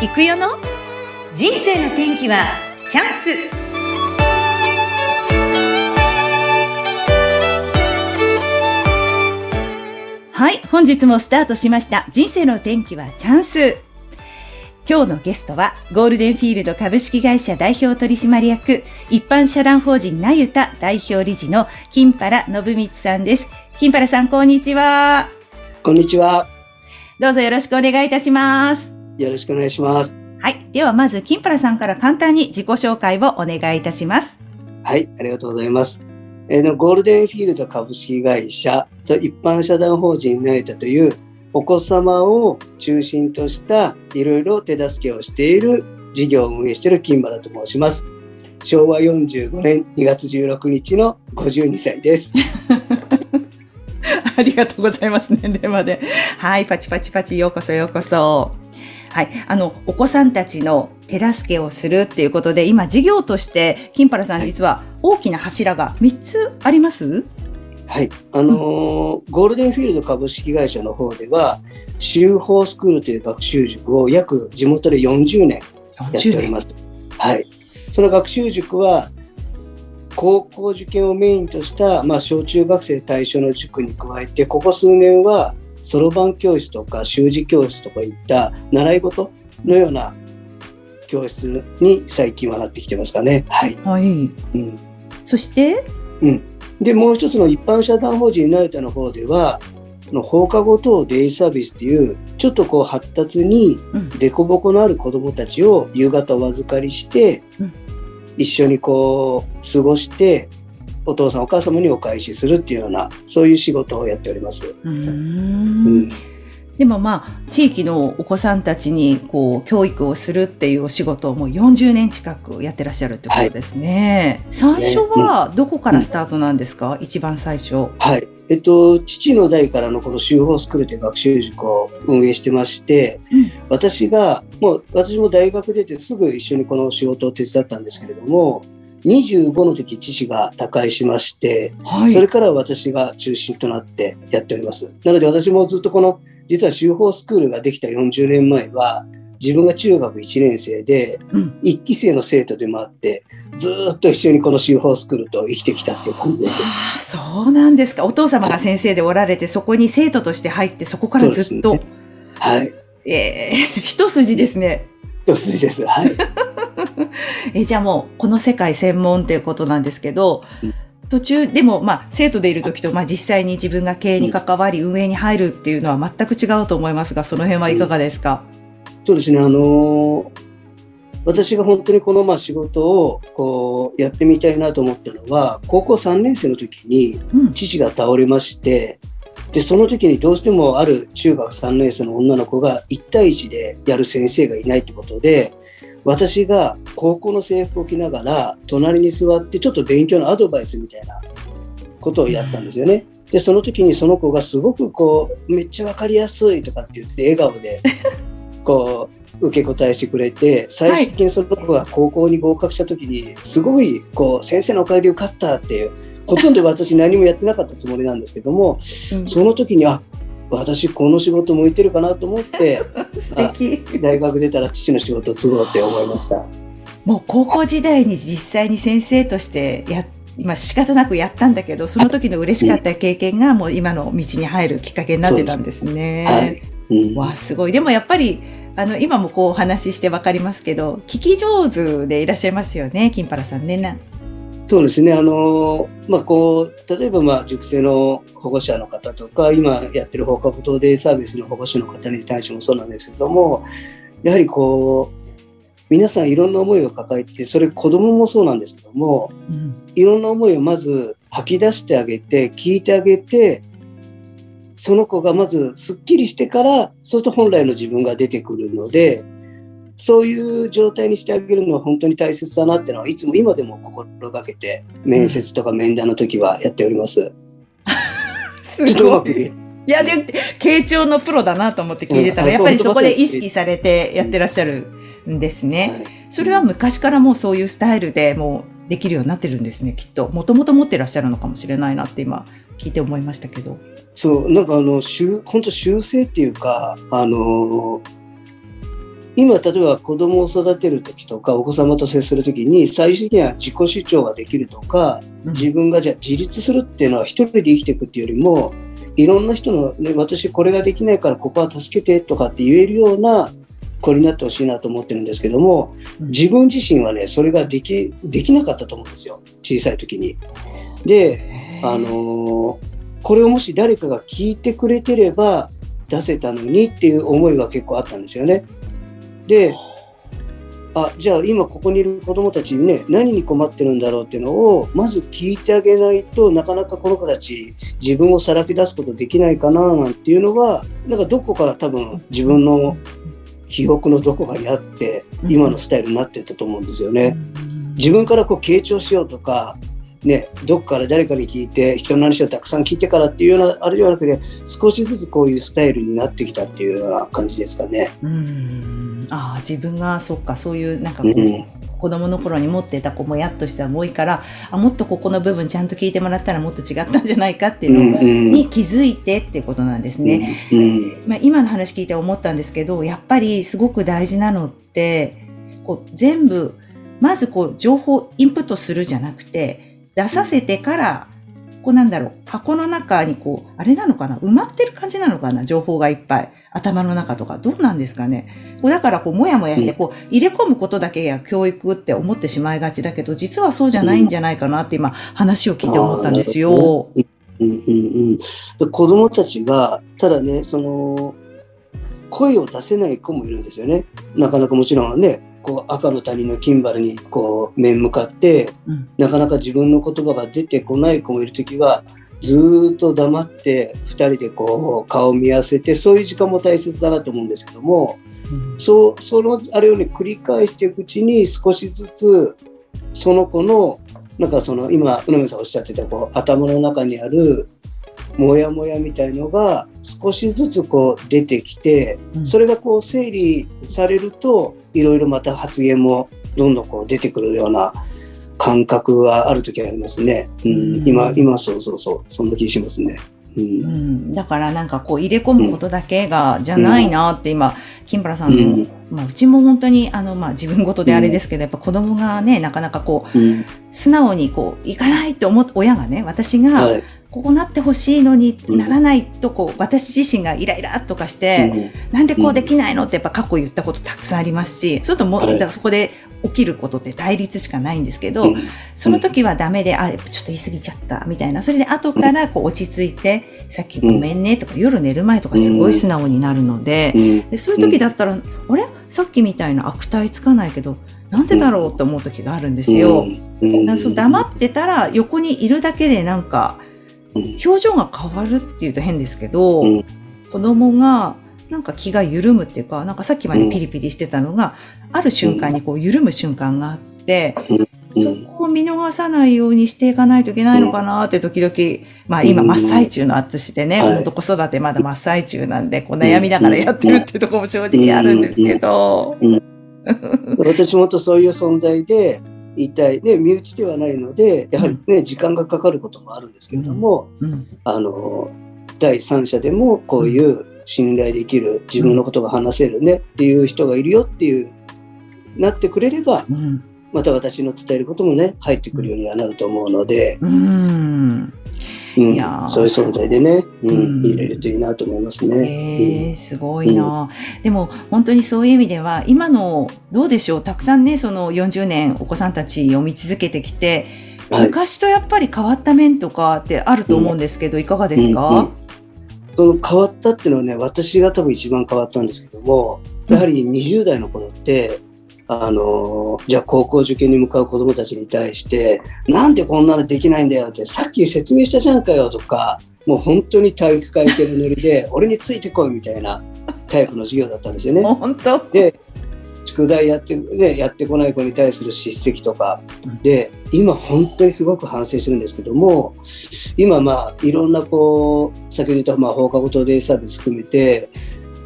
行くよの？人生の天気はチャンス。はい本日もスタートしました。人生の天気はチャンス。今日のゲストはゴールデンフィールド株式会社代表取締役一般社団法人なゆた代表理事の金原信光さんです。金原さんこんにちは。こんにちは。どうぞよろしくお願いいたしますよろしくお願いします。はい。ではまず、金原さんから簡単に自己紹介をお願いいたします。はい。ありがとうございます。えー、のゴールデンフィールド株式会社と一般社団法人ナイタというお子様を中心としたいろいろ手助けをしている事業を運営している金原と申します。昭和45年2月16日の52歳です。ありがとうございます。年齢まで。はい。パチパチパチ。ようこそようこそ。はい。あの、お子さんたちの手助けをするっていうことで、今事業として、金原さん実は大きな柱が3つあります？はい。あのー、ゴールデンフィールド株式会社の方では、修法スクールという学習塾を約地元で40年やっております。はい。その学習塾は、高校受験をメインとした、まあ、小中学生対象の塾に加えて、ここ数年はそろばん教室とか習字教室とかいった習い事のような教室に最近はなってきてますかね。はい。はい。うん、そして、うん。で、もう一つの一般社団法人ナイタの方では、の放課後等デイサービスっていうちょっとこう発達に凸凹のある子どもたちを夕方お預かりして、うん、一緒にこう過ごしてお父さんお母様にお返しするっていうようなそういう仕事をやっております。うん、でもまあ地域のお子さんたちにこう教育をするっていうお仕事をもう40年近くやってらっしゃるってことですね。はい、最初はどこからスタートなんですか、うん、一番最初。はい。えっと、父の代からのこの修法スクールという学習塾を運営してまして、うん、私が、もう私も大学出てすぐ一緒にこの仕事を手伝ったんですけれども、25の時父が他界しまして、はい、それから私が中心となってやっております。なので私もずっとこの実は修法スクールができた40年前は自分が中学1年生で、1期生の生徒でもあって、ずっと一緒にこの修法スクールと生きてきたっていう感じです。あそうなんですか。お父様が先生でおられて、そこに生徒として入って、そこからずっと。ね、はい。ええー、一筋ですね。一筋です。はい。え、じゃあもう、この世界専門っていうことなんですけど、途中、でも、まあ、生徒でいる時と、まあ、実際に自分が経営に関わり、運営に入るっていうのは全く違うと思いますが、その辺はいかがですか、うん、そうですね、あのー、私が本当にこのまあ仕事をこうやってみたいなと思ったのは、高校3年生の時に父が倒れまして、うん、で、その時にどうしてもある中学3年生の女の子が1対1でやる先生がいないってことで、私が高校の制服を着ながら隣に座ってちょっと勉強のアドバイスみたいなことをやったんですよね。でその時にその子がすごくこうめっちゃ分かりやすいとかって言って笑顔で こう受け答えしてくれて最近その子が高校に合格した時にすごいこう先生のおかげで受かったっていうほとんど私何もやってなかったつもりなんですけども、その時にあ私この仕事向いてるかなと思って 素敵。大学出たら父の仕事を継ごうって思いました。もう高校時代に実際に先生としてや今仕方なくやったんだけどその時の嬉しかった経験がもう今の道に入るきっかけになってたんですね。はい。うん、わすごい。でもやっぱりあの今もこうお話しして分かりますけど聞き上手でいらっしゃいますよね金原さんね。そうですね。あの、まあ、こう、例えば、まあ、塾生の保護者の方とか、今やってる放課後等デイサービスの保護者の方に対してもそうなんですけども、やはりこう、皆さんいろんな思いを抱えてて、それ子供もそうなんですけども、うん、いろんな思いをまず吐き出してあげて、聞いてあげて、その子がまずすっきりしてから、そうすると本来の自分が出てくるので、そういう状態にしてあげるのは本当に大切だなっていうのはいつも今でも心がけて面接とか面談の時はやっております。すごい。いや、で、傾聴のプロだなと思って聞いてたら、うん、やっぱりそこで意識されてやってらっしゃるんですね。はい、それは昔からもうそういうスタイルでもうできるようになってるんですね、きっと。もともと持ってらっしゃるのかもしれないなって今聞いて思いましたけど。そう、なんかあの、本当修正っていうか、あの、今、例えば子供を育てる時とか、お子様と接する時に、最終的には自己主張ができるとか、自分がじゃあ自立するっていうのは一人で生きていくっていうよりも、いろんな人の、ね、私これができないからここは助けてとかって言えるような子になってほしいなと思ってるんですけども、自分自身はね、それができ、できなかったと思うんですよ。小さい時に。で、あのー、これをもし誰かが聞いてくれてれば出せたのにっていう思いは結構あったんですよね。で、あ、じゃあ今ここにいる子供たちにね、何に困ってるんだろうっていうのを、まず聞いてあげないとなかなかこの子たち自分をさらけ出すことできないかななんていうのは、なんかどこか多分自分の記憶のどこかにあって、今のスタイルになってたと思うんですよね。自分からこう傾聴しようとか、ね、どっから誰かに聞いて人の話をたくさん聞いてからっていうようなあれではなくて少しずつこういうスタイルになってきたっていうような感じですかね。うんああ自分がそっかそういうなんかこう、うん、子供の頃に持ってたこうもやっとした思いからあもっとここの部分ちゃんと聞いてもらったらもっと違ったんじゃないかっていうのに気づいてっていうことなんですね。うんうん、まあ、今の話聞いて思ったんですけどやっぱりすごく大事なのってこう全部まずこう情報インプットするじゃなくて出させてから、こうなんだろう、箱の中にこう、あれなのかな埋まってる感じなのかな情報がいっぱい。頭の中とか。どうなんですかねこうだからこう、もやもやして、こう、入れ込むことだけや教育って思ってしまいがちだけど、実はそうじゃないんじゃないかなって今、話を聞いて思ったんですよ。うんうんうん、子供たちが、ただね、その、声を出せない子もいるんですよね。なかなかもちろんね、こう赤の谷のキンバルにこう面向かって、うん、なかなか自分の言葉が出てこない子もいる時はずっと黙って2人でこう顔を見合わせてそういう時間も大切だなと思うんですけども、うん、そうそのあれをね繰り返していくうちに少しずつその子のなんかその今宇野さんおっしゃってたこう頭の中にあるモヤモヤみたいのが少しずつこう出てきて、それがこう整理されるといろいろまた発言もどんどんこう出てくるような感覚がある時ありますね。うん、今今そうそうそうそんな気しますね。うん、だからなんかこう入れ込むことだけが、じゃないなって今、金原さんの、まあうちも本当にあのまあ自分事であれですけど、やっぱ子供がね、なかなかこう、素直にこう、行かないって思っ親がね、私が、こうなってほしいのにならないとこう、私自身がイライラとかして、なんでこうできないのってやっぱ過去言ったことたくさんありますし、ちょっともう、だからそこで起きることって対立しかないんですけど、その時はダメで、あ、ちょっと言い過ぎちゃったみたいな、それで後からこう落ち着いて、さっきごめんねとか、夜寝る前とかすごい素直になるので、でそういう時だったら、あれ？さっきみたいな悪態つかないけど、なんでだろうって思う時があるんですよ。そ黙ってたら横にいるだけでなんか、表情が変わるっていうと変ですけど、子供がなんか気が緩むっていうか、なんかさっきまでピリピリしてたのが、ある瞬間にこう緩む瞬間があって、そこを見逃さないようにしていかないといけないのかなって時々、まあ今真っ最中の私でね、本当子育てまだ真っ最中なんで、こう悩みながらやってるっていうところも正直あるんですけど。私もとそういう存在で、一体ね、身内ではないので、やはりね、時間がかかることもあるんですけれども、あの、第三者でもこういう信頼できる、自分のことが話せるねっていう人がいるよっていう、なってくれれば、また私の伝えることもね、入ってくるようにはなると思うので、うん。うん、いやそういう存在でね、うん、入れるといいなと思いますね。えー、すごいな、うん、でも本当にそういう意味では今のどうでしょう？たくさんねその40年お子さんたち読み続けてきて、はい、昔とやっぱり変わった面とかってあると思うんですけど、いかがですか、うんうんその変わったっていうのはね私が多分一番変わったんですけどもやはり20代の頃ってあの、じゃあ高校受験に向かう子供たちに対して、なんでこんなのできないんだよって、さっき説明したじゃんかよとか、もう本当に体育会系のノリで、俺についてこいみたいなタイプの授業だったんですよね。本当で、宿題やって、ね、やってこない子に対する叱責とか、で、今本当にすごく反省してるんですけども、今まあいろんなこう、先ほど言ったまあ放課後等デイサービス含めて、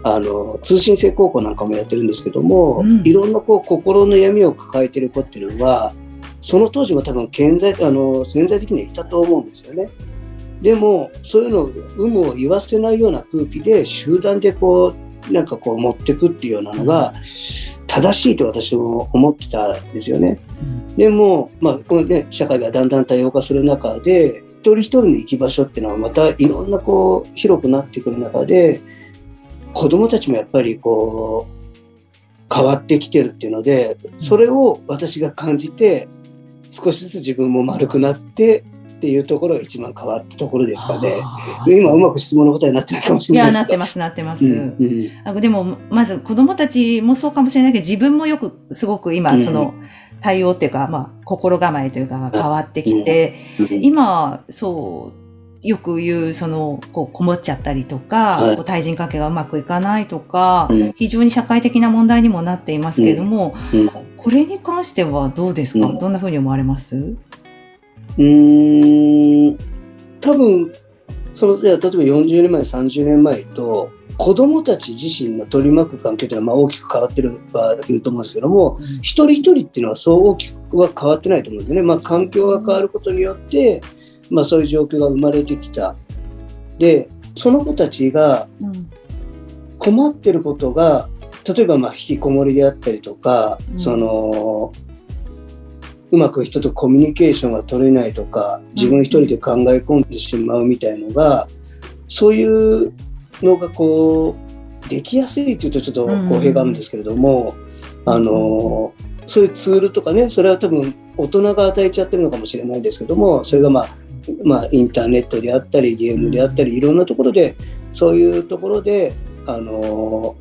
あの通信制高校なんかもやってるんですけども、うん、いろんなこう心の闇を抱えてる子っていうのはその当時も多分顕在あの潜在的にはいたと思うんですよね。でもそういうのを有無を言わせないような空気で集団でこうなんかこう持ってくっていうようなのが、正しいと私も思ってたんですよね。うん、でも、まあこのね、社会がだんだん多様化する中で一人一人の行き場所っていうのはまたいろんなこう広くなってくる中で子どもたちもやっぱりこう変わってきてるっていうのでそれを私が感じて少しずつ自分も丸くなってっていうところが一番変わったところですかね。今うまく質問の答えになってないかもしれないですいや、なってます、なってます。うんうん、でも、まず子供たちもそうかもしれないけど、自分もよくすごく今、その、対応っていうか、まあ、心構えというか変わってきて、今、そう、よく言う、その、こう、こもっちゃったりとか、はい、対人関係がうまくいかないとか、うん、非常に社会的な問題にもなっていますけれども、うん。うん、これに関してはどうですか、どんなふうに思われます？うん多分その例えば40年前30年前と子どもたち自身の取り巻く関係というのはまあ大きく変わってるはいると思うんですけども、うん、一人一人っていうのはそう大きくは変わってないと思うんですね。まあ、環境が変わることによって、まあ、そういう状況が生まれてきた。でその子たちが困ってることが例えばまあ引きこもりであったりとか、うん、そのうまく人とコミュニケーションが取れないとか自分一人で考え込んでしまうみたいのがそういうのがこうできやすいというとちょっと公平があるんですけれども、あのそういうツールとかねそれは多分大人が与えちゃってるのかもしれないんですけどもそれがまあまあ、インターネットであったりゲームであったりいろんなところでそういうところであの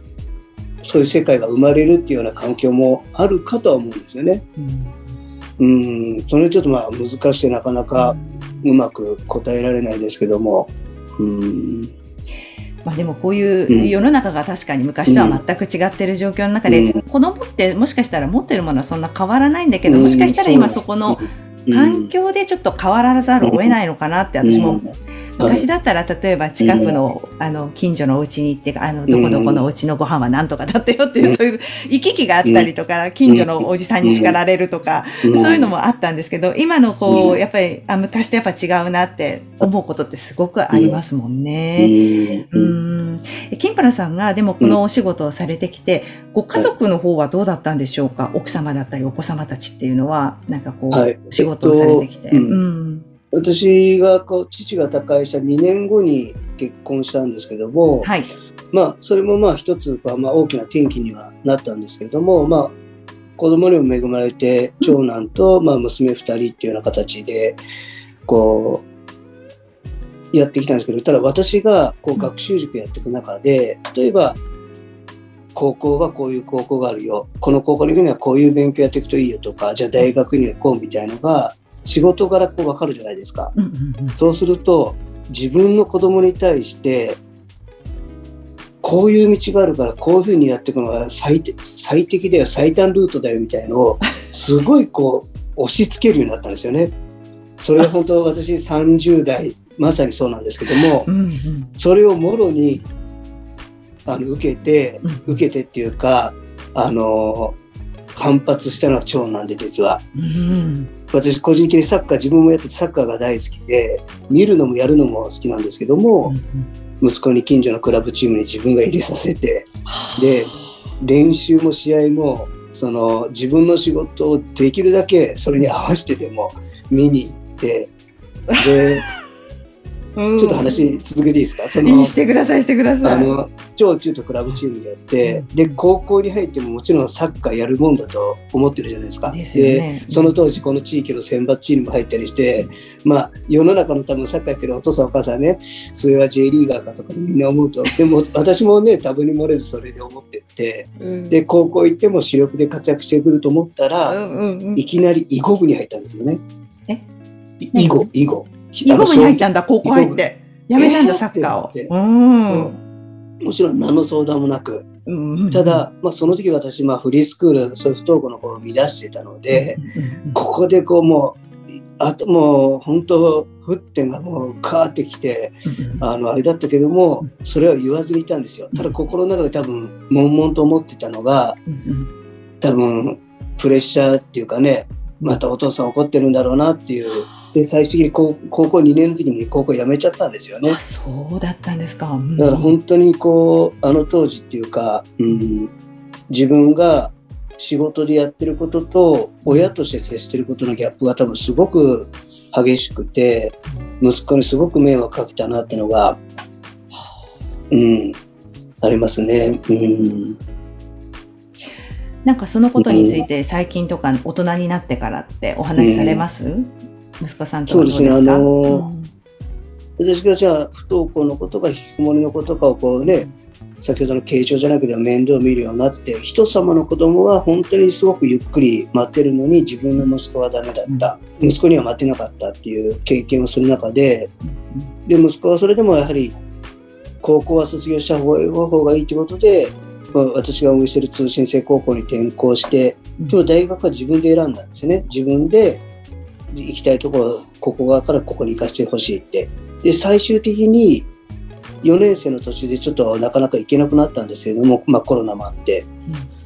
そういう世界が生まれるっていうような環境もあるかとは思うんですよね。うんうんそれちょっとまあ難しくてなかなかうまく答えられないですけども。うん。まあでもこういう世の中が確かに昔とは全く違ってる状況の中で、うん、子供ってもしかしたら持ってるものはそんな変わらないんだけど、もしかしたら今そこの環境でちょっと変わらざるを得ないのかなって私も昔だったら、例えば近くの、あの、近所のお家に行って、あの、どこどこのお家のご飯は何とかだったよっていう、そういう行き来があったりとか、近所のおじさんに叱られるとか、そういうのもあったんですけど、今のこう、やっぱり、あ、昔とやっぱ違うなって思うことってすごくありますもんね。うん。金原さんが、でもこのお仕事をされてきて、ご家族の方はどうだったんでしょうか？奥様だったりお子様たちっていうのは、なんかこう、仕事をされてきて。うん私がこう父が他界した2年後に結婚したんですけども、はい、まあそれもまあ一つまあ大きな転機にはなったんですけれども、まあ、子供にも恵まれて長男とまあ娘2人っていうような形でこうやってきたんですけどただ私がこう学習塾やっていく中で例えば高校はこういう高校があるよ。この高校に行くにはこういう勉強やっていくといいよとかじゃあ大学に行こうみたいのが仕事柄こう分かるじゃないですか、うんうんうん、そうすると自分の子供に対してこういう道があるからこういうふうにやっていくのが最最適だよ最短ルートだよみたいのを すごいこう押し付けるようになったんですよね。それは本当私30代まさにそうなんですけども、うんうん、それをもろにあの受けて、受けてっていうかあの反発したのは長男で実は。うん私個人的にサッカー自分もやっててサッカーが大好きで見るのもやるのも好きなんですけども、息子に近所のクラブチームに自分が入れさせてで練習も試合もその自分の仕事をできるだけそれに合わせてでも見に行ってで ちょっと話続けていいですか？そのしてくださいしてください。あの超中とクラブチームでやって、うん、で高校に入ってももちろんサッカーやるもんだと思ってるじゃないですか。で、ね、その当時この地域の選抜チームも入ったりしてまあ世の中の多分サッカーやってるお父さんお母さんねそれは J リーガーかとかみんな思うと。でも私もね多分に漏れずそれで思ってって、うん、で高校行っても主力で活躍してくると思ったら、うんうんうん、いきなり囲碁部に入ったんですよね。え？囲碁囲碁。囲碁部に入ったんだ、高校入って。やめたんだ、サッカーを。うん。もちろん何の相談もなく。ただ、まあ、その時私、まあ、フリースクール、ソフトークの方を見出してたので、ここでこうもう、あともう本当、沸点がもうカーってきて、あの、あれだったけども、それは言わずにいたんですよ。ただ心の中で多分、悶々と思ってたのが、多分、プレッシャーっていうかね、またお父さん怒ってるんだろうなっていうで最終的に高高校2年の時に高校辞めちゃったんですよね。そうだったんですか、うん、だから本当にこうあの当時っていうか、うん、自分が仕事でやってることと親として接してることのギャップが多分すごく激しくて息子にすごく迷惑かけたなっていうのが、うん、ありますね。うん。なんかそのことについて最近とか大人になってからってお話しされます、うん、息子さんとはどうですか？そうですね、あのーうん、私がじゃあ不登校のことか引きこもりのことかをこうね先ほどの傾聴じゃなくて面倒を見るようになって人様の子供は本当にすごくゆっくり待ってるのに自分の息子はダメだった、うん、息子には待ってなかったっていう経験をする中でで息子はそれでもやはり高校は卒業した方がいいということで私が運営している通信制高校に転校して、でも大学は自分で選んだんですね。自分で行きたいところ、ここ側からここに行かせてほしいって。で、最終的に4年生の途中でちょっとなかなか行けなくなったんですけれども、まあ、コロナもあって。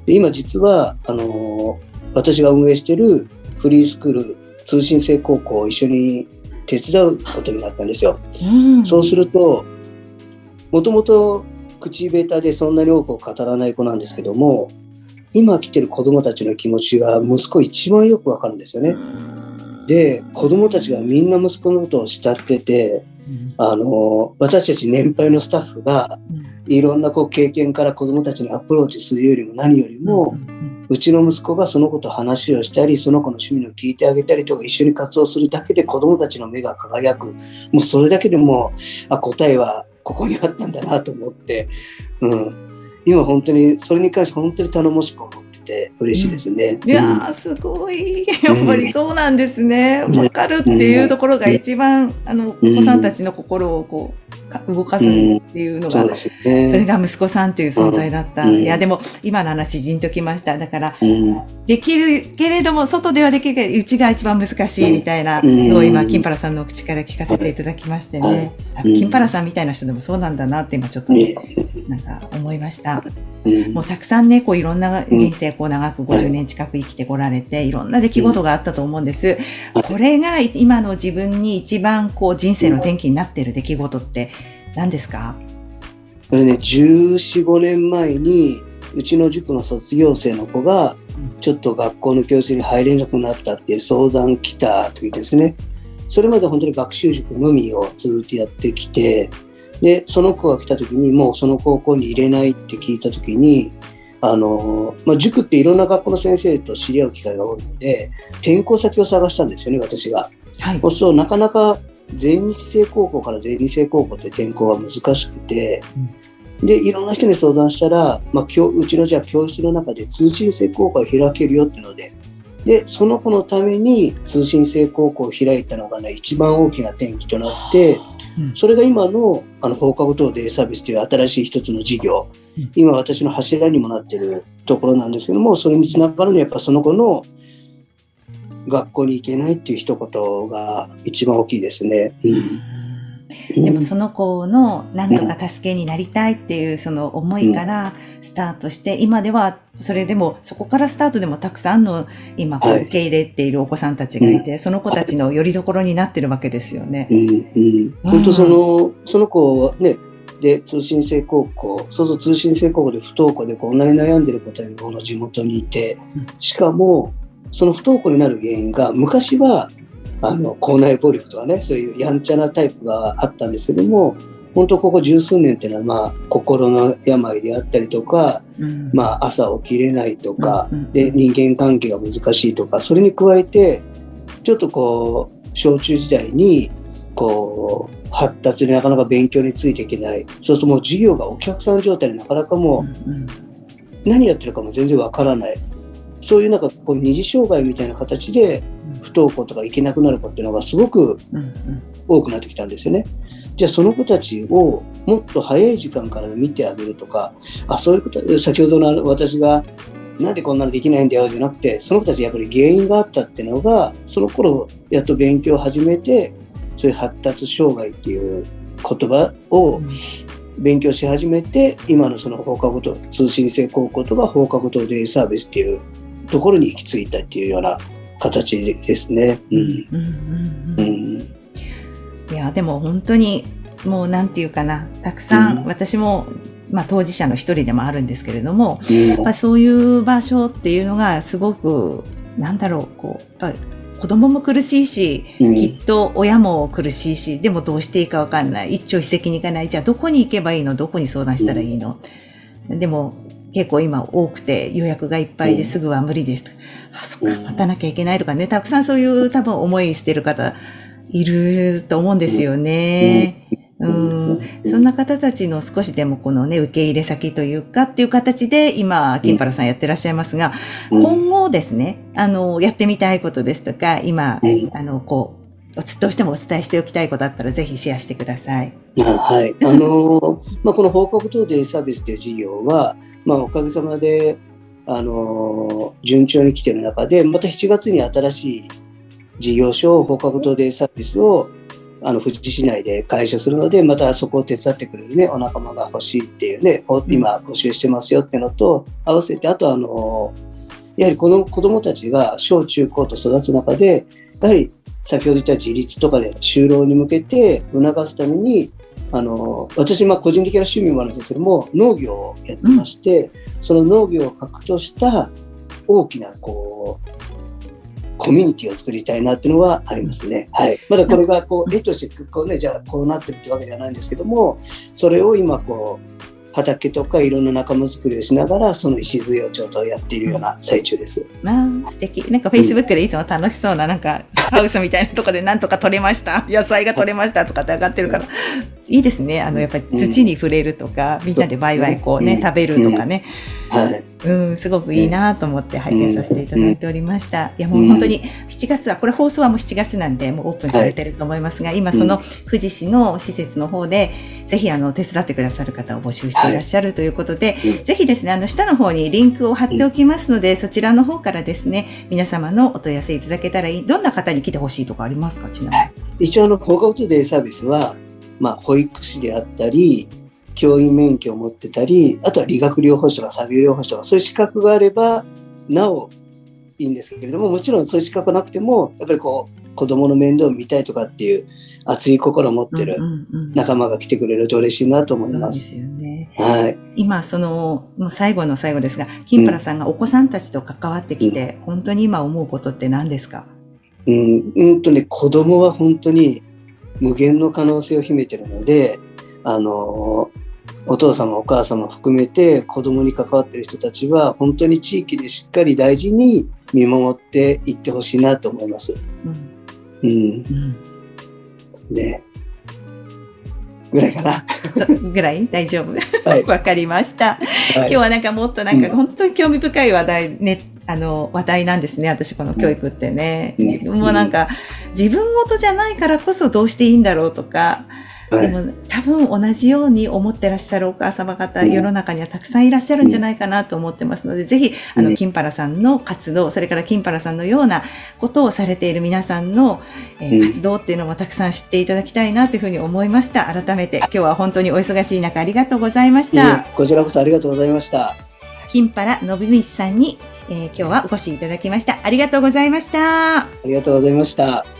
で今実は、あの私が運営しているフリースクール通信制高校を一緒に手伝うことになったんですよ。うん、そうすると、もともと口下手でそんなに多く語らない子なんですけども今来てる子供たちの気持ちが息子一番よくわかるんですよね。で子供たちがみんな息子のことを慕ってて、あの私たち年配のスタッフがいろんなこう経験から子供たちにアプローチするよりも何よりも、うちの息子がその子と話をしたりその子の趣味を聞いてあげたりとか一緒に活動するだけで子供たちの目が輝く。もうそれだけでもあ答えはここにあったんだなと思って、うん、今本当にそれに関して本当に頼もしく思ってて嬉しいですね。うん、いやすごい。やっぱりそうなんですね。わ、うん、かるっていうところが一番、あのお子さんたちの心をこう動かすっていうのが、うんそね、それが息子さんという存在だった。うん、いや、でも、今の話、じんときました。だから、うん、できるけれども、外ではできるけど、うちが一番難しいみたいなのを今、金原さんの口から聞かせていただきましてね。金原さんみたいな人でもそうなんだなって今ちょっと、なんか思いました。もうたくさんね、こういろんな人生、こう長く50年近く生きてこられて、いろんな出来事があったと思うんです。これが今の自分に一番こう人生の転機になっている出来事って何ですか？これね、14、5年前に、うちの塾の卒業生の子が、ちょっと学校の教室に入れなくなったって相談来た時ですね。それまで本当に学習塾のみをずっとやってきて、で、その子が来た時に、もうその高校に入れないって聞いた時に、あの、まあ、塾っていろんな学校の先生と知り合う機会が多いので、転校先を探したんですよね、私が。はい、そうするとなかなか全日制高校から全日制高校って転校は難しくて、うん、でいろんな人に相談したら、まあ、うちのじゃあ教室の中で通信制高校を開けるよっていうのででその子のために通信制高校を開いたのがね一番大きな転機となって、うん、それが今のあの放課後等デイサービスという新しい一つの事業、うん、今私の柱にもなってるところなんですけどもそれにつながるのはやっぱその子の学校に行けないっていう一言が一番大きいですね。うん。でもその子の何とか助けになりたいっていうその思いからスタートして、今ではそれでもそこからスタートでもたくさんの今受け入れているお子さんたちがいて、その子たちの拠り所になってるわけですよね。本当その、その子はね、で通信制高校そうそう通信制高校で不登校でこんなに悩んでる子たちがこの地元にいてしかもその不登校になる原因が昔はあの校内暴力とかねそういうやんちゃなタイプがあったんですけども本当ここ十数年っていうのは、まあ、心の病であったりとか、うん、まあ、朝起きれないとか、うんうん、で人間関係が難しいとかそれに加えてちょっとこう小中時代にこう発達になかなか勉強についていけない。そうするともう授業がお客さん状態でなかなかもう何やってるかも全然わからないそういうなんかこう二次障害みたいな形で不登校とか行けなくなる子っていうのがすごく多くなってきたんですよね。じゃあその子たちをもっと早い時間から見てあげるとか、あそういうこと、先ほどの私がなんでこんなのできないんだよじゃなくて、その子たちやっぱり原因があったっていうのが、その頃やっと勉強を始めて、そういう発達障害っていう言葉を勉強し始めて、今のその放課後と通信制高校とか放課後とデイサービスっていうところに行き着いたっていうような形ですね。いやでも本当にもうなんていうかな。たくさん、うん、私もまあ、当事者の一人でもあるんですけれども、やっぱそういう場所っていうのがすごく、なんだろう、こう、やっぱ子供も苦しいし、きっと親も苦しいし、でもどうしていいかわかんない。一朝一夕に行かない。じゃあどこに行けばいいの？どこに相談したらいいの、でも結構今多くて予約がいっぱいですぐは無理ですと。か、あ、そっか、待たなきゃいけないとかね、たくさんそういう多分思いしてる方いると思うんですよね。うん、そんな方たちの少しでもこのね、受け入れ先というかっていう形で今、金原さんやってらっしゃいますが、今後ですね、あの、やってみたいことですとか、今、あの、こう、どうしてもお伝えしておきたいことあったらぜひシェアしてください。はい。あの、まあ、この報告等デイサービスという事業は、まあ、おかげさまで、あの、順調に来てる中で、また7月に新しい事業所、放課後等デイサービスをあの富士市内で開所するので、またそこを手伝ってくれるね、お仲間が欲しいっていうね、今募集してますよっていうのと、合わせて、あとあの、やはりこの子供たちが小中高と育つ中で、やはり先ほど言った自立とかで就労に向けて促すために、あの私、まあ、個人的な趣味もあるんですけども農業をやってまして、うん、その農業を核とした大きなこうコミュニティを作りたいなっていうのはありますね。はい。まだこれがこう、絵としてこうね、じゃあこうなってるってわけではないんですけども、それを今こう、畑とかいろんな仲間作りをしながらその礎をちょっとやっているような最中です。ああ素敵なんかフェイスブックでいつも楽しそうななんかハウスみたいなとこでなんとか取れました。野菜が取れましたとかって上がってるから。いいですね。あのやっぱり土に触れるとか、みんなでバイバイこうね、食べるとかね、はい。うん、すごくいいなと思って拝見させていただいておりました。いや、もう本当に7月は、これ放送はもう7月なんで、もうオープンされてると思いますが、今その富士市の施設の方で、ぜひあの、手伝ってくださる方を募集していらっしゃるということで、ぜひですね、あの、下の方にリンクを貼っておきますので、そちらの方からですね、皆様のお問い合わせいただけたらいい。どんな方に来てほしいとかありますか？ちなみに。一応、あの、放課後トデイサービスは、まあ、保育士であったり、教員免許を持ってたり、あとは理学療法士とか作業療法士とか、そういう資格があれば、なおいいんですけれども、もちろんそういう資格なくても、やっぱりこう、子供の面倒を見たいとかっていう熱い心を持ってる仲間が来てくれると嬉しいなと思います。そうですよね。はい。今、その、もう最後の最後ですが、金原さんがお子さんたちと関わってきて、うん、本当に今思うことって何ですか？うん、うんとね、子供は本当に無限の可能性を秘めてるので、あのーお父様お母様含めて子供に関わってる人たちは本当に地域でしっかり大事に見守っていってほしいなと思います。うん。うん。うん、ねぐらいかな。ぐらい？大丈夫。わ、はい、かりました、はい、今日はなんかもっとなんか本当に興味深い話題ね、あの話題なんですね。私この教育ってね。自分もなんか自分ごとじゃないからこそどうしていいんだろうとか、でも多分同じように思ってらっしゃるお母様方、世の中にはたくさんいらっしゃるんじゃないかなと思ってますので、ぜひ、あの、金原さんの活動、それから金原さんのようなことをされている皆さんの、えー、活動っていうのもたくさん知っていただきたいなというふうに思いました。改めて、今日は本当にお忙しい中ありがとうございました。こちらこそありがとうございました。金原信光さんに、えー、今日はお越しいただきました。ありがとうございました。ありがとうございました。